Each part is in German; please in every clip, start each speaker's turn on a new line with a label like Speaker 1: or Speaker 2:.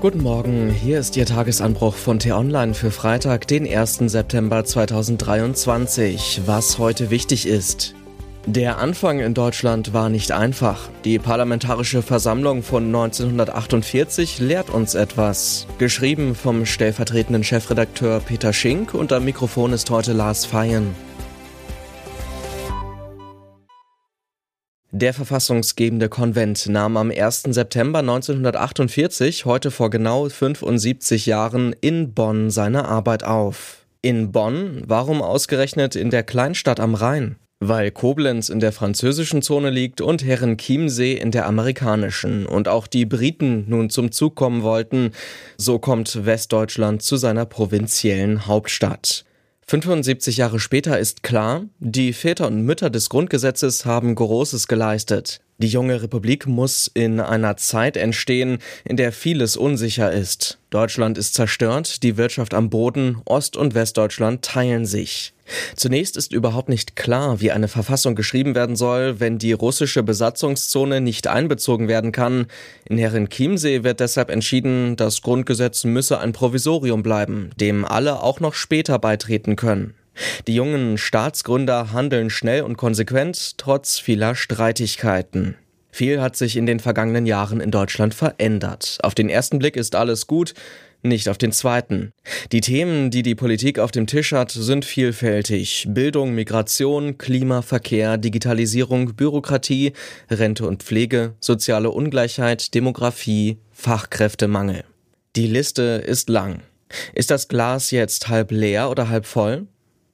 Speaker 1: Guten Morgen, hier ist Ihr Tagesanbruch von T-Online für Freitag, den 1. September 2023. Was heute wichtig ist. Der Anfang in Deutschland war nicht einfach. Die Parlamentarische Versammlung von 1948 lehrt uns etwas. Geschrieben vom stellvertretenden Chefredakteur Peter Schink und am Mikrofon ist heute Lars Feyen. Der verfassungsgebende Konvent nahm am 1. September 1948, heute vor genau 75 Jahren, in Bonn seine Arbeit auf. In Bonn? Warum ausgerechnet in der Kleinstadt am Rhein? Weil Koblenz in der französischen Zone liegt und Herrenchiemsee in der amerikanischen und auch die Briten nun zum Zug kommen wollten, so kommt Westdeutschland zu seiner provinziellen Hauptstadt. 75 Jahre später ist klar, die Väter und Mütter des Grundgesetzes haben Großes geleistet. Die junge Republik muss in einer Zeit entstehen, in der vieles unsicher ist. Deutschland ist zerstört, die Wirtschaft am Boden, Ost- und Westdeutschland teilen sich. Zunächst ist überhaupt nicht klar, wie eine Verfassung geschrieben werden soll, wenn die russische Besatzungszone nicht einbezogen werden kann. In Herrenchiemsee wird deshalb entschieden, das Grundgesetz müsse ein Provisorium bleiben, dem alle auch noch später beitreten können. Die jungen Staatsgründer handeln schnell und konsequent, trotz vieler Streitigkeiten. Viel hat sich in den vergangenen Jahren in Deutschland verändert. Auf den ersten Blick ist alles gut, nicht auf den zweiten. Die Themen, die die Politik auf dem Tisch hat, sind vielfältig. Bildung, Migration, Klima, Verkehr, Digitalisierung, Bürokratie, Rente und Pflege, soziale Ungleichheit, Demografie, Fachkräftemangel. Die Liste ist lang. Ist das Glas jetzt halb leer oder halb voll?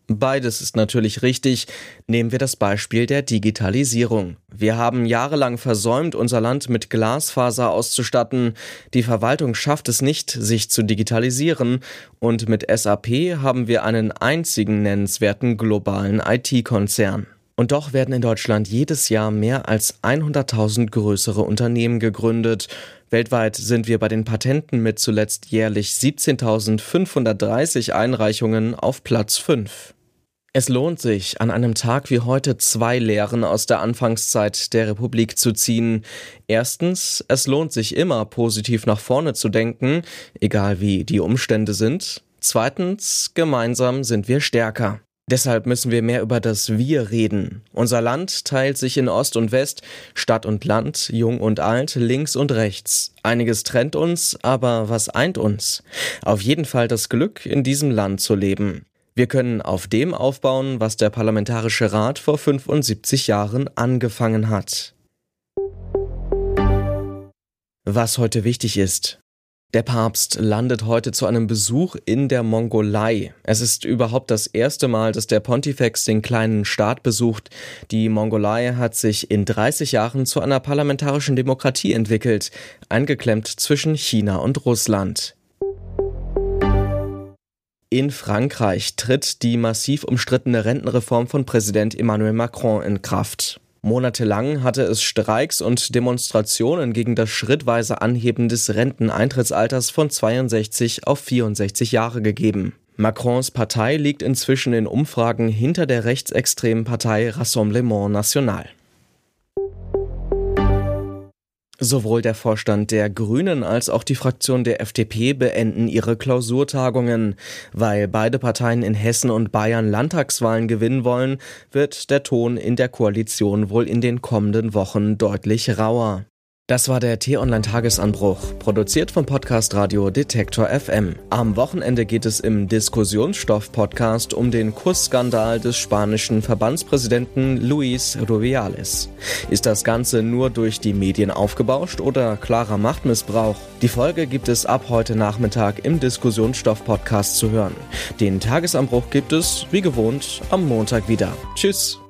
Speaker 1: Beides ist natürlich richtig. Nehmen wir das Beispiel der Digitalisierung. Wir haben jahrelang versäumt, unser Land mit Glasfaser auszustatten. Die Verwaltung schafft es nicht, sich zu digitalisieren. Und mit SAP haben wir einen einzigen nennenswerten globalen IT-Konzern. Und doch werden in Deutschland jedes Jahr mehr als 100.000 größere Unternehmen gegründet. Weltweit sind wir bei den Patenten mit zuletzt jährlich 17.530 Einreichungen auf Platz 5. Es lohnt sich, an einem Tag wie heute zwei Lehren aus der Anfangszeit der Republik zu ziehen. Erstens, es lohnt sich immer, positiv nach vorne zu denken, egal wie die Umstände sind. Zweitens, gemeinsam sind wir stärker. Deshalb müssen wir mehr über das Wir reden. Unser Land teilt sich in Ost und West, Stadt und Land, Jung und Alt, links und rechts. Einiges trennt uns, aber was eint uns? Auf jeden Fall das Glück, in diesem Land zu leben. Wir können auf dem aufbauen, was der Parlamentarische Rat vor 75 Jahren angefangen hat. Was heute wichtig ist. Der Papst landet heute zu einem Besuch in der Mongolei. Es ist überhaupt das erste Mal, dass der Pontifex den kleinen Staat besucht. Die Mongolei hat sich in 30 Jahren zu einer parlamentarischen Demokratie entwickelt, eingeklemmt zwischen China und Russland. In Frankreich tritt die massiv umstrittene Rentenreform von Präsident Emmanuel Macron in Kraft. Monatelang hatte es Streiks und Demonstrationen gegen das schrittweise Anheben des Renteneintrittsalters von 62 auf 64 Jahre gegeben. Macrons Partei liegt inzwischen in Umfragen hinter der rechtsextremen Partei Rassemblement National. Sowohl der Vorstand der Grünen als auch die Fraktion der FDP beenden ihre Klausurtagungen. Weil beide Parteien in Hessen und Bayern Landtagswahlen gewinnen wollen, wird der Ton in der Koalition wohl in den kommenden Wochen deutlich rauer. Das war der T-Online-Tagesanbruch, produziert vom Podcast Radio Detektor FM. Am Wochenende geht es im Diskussionsstoff-Podcast um den Kussskandal des spanischen Verbandspräsidenten Luis Rubiales. Ist das Ganze nur durch die Medien aufgebauscht oder klarer Machtmissbrauch? Die Folge gibt es ab heute Nachmittag im Diskussionsstoff-Podcast zu hören. Den Tagesanbruch gibt es, wie gewohnt, am Montag wieder. Tschüss!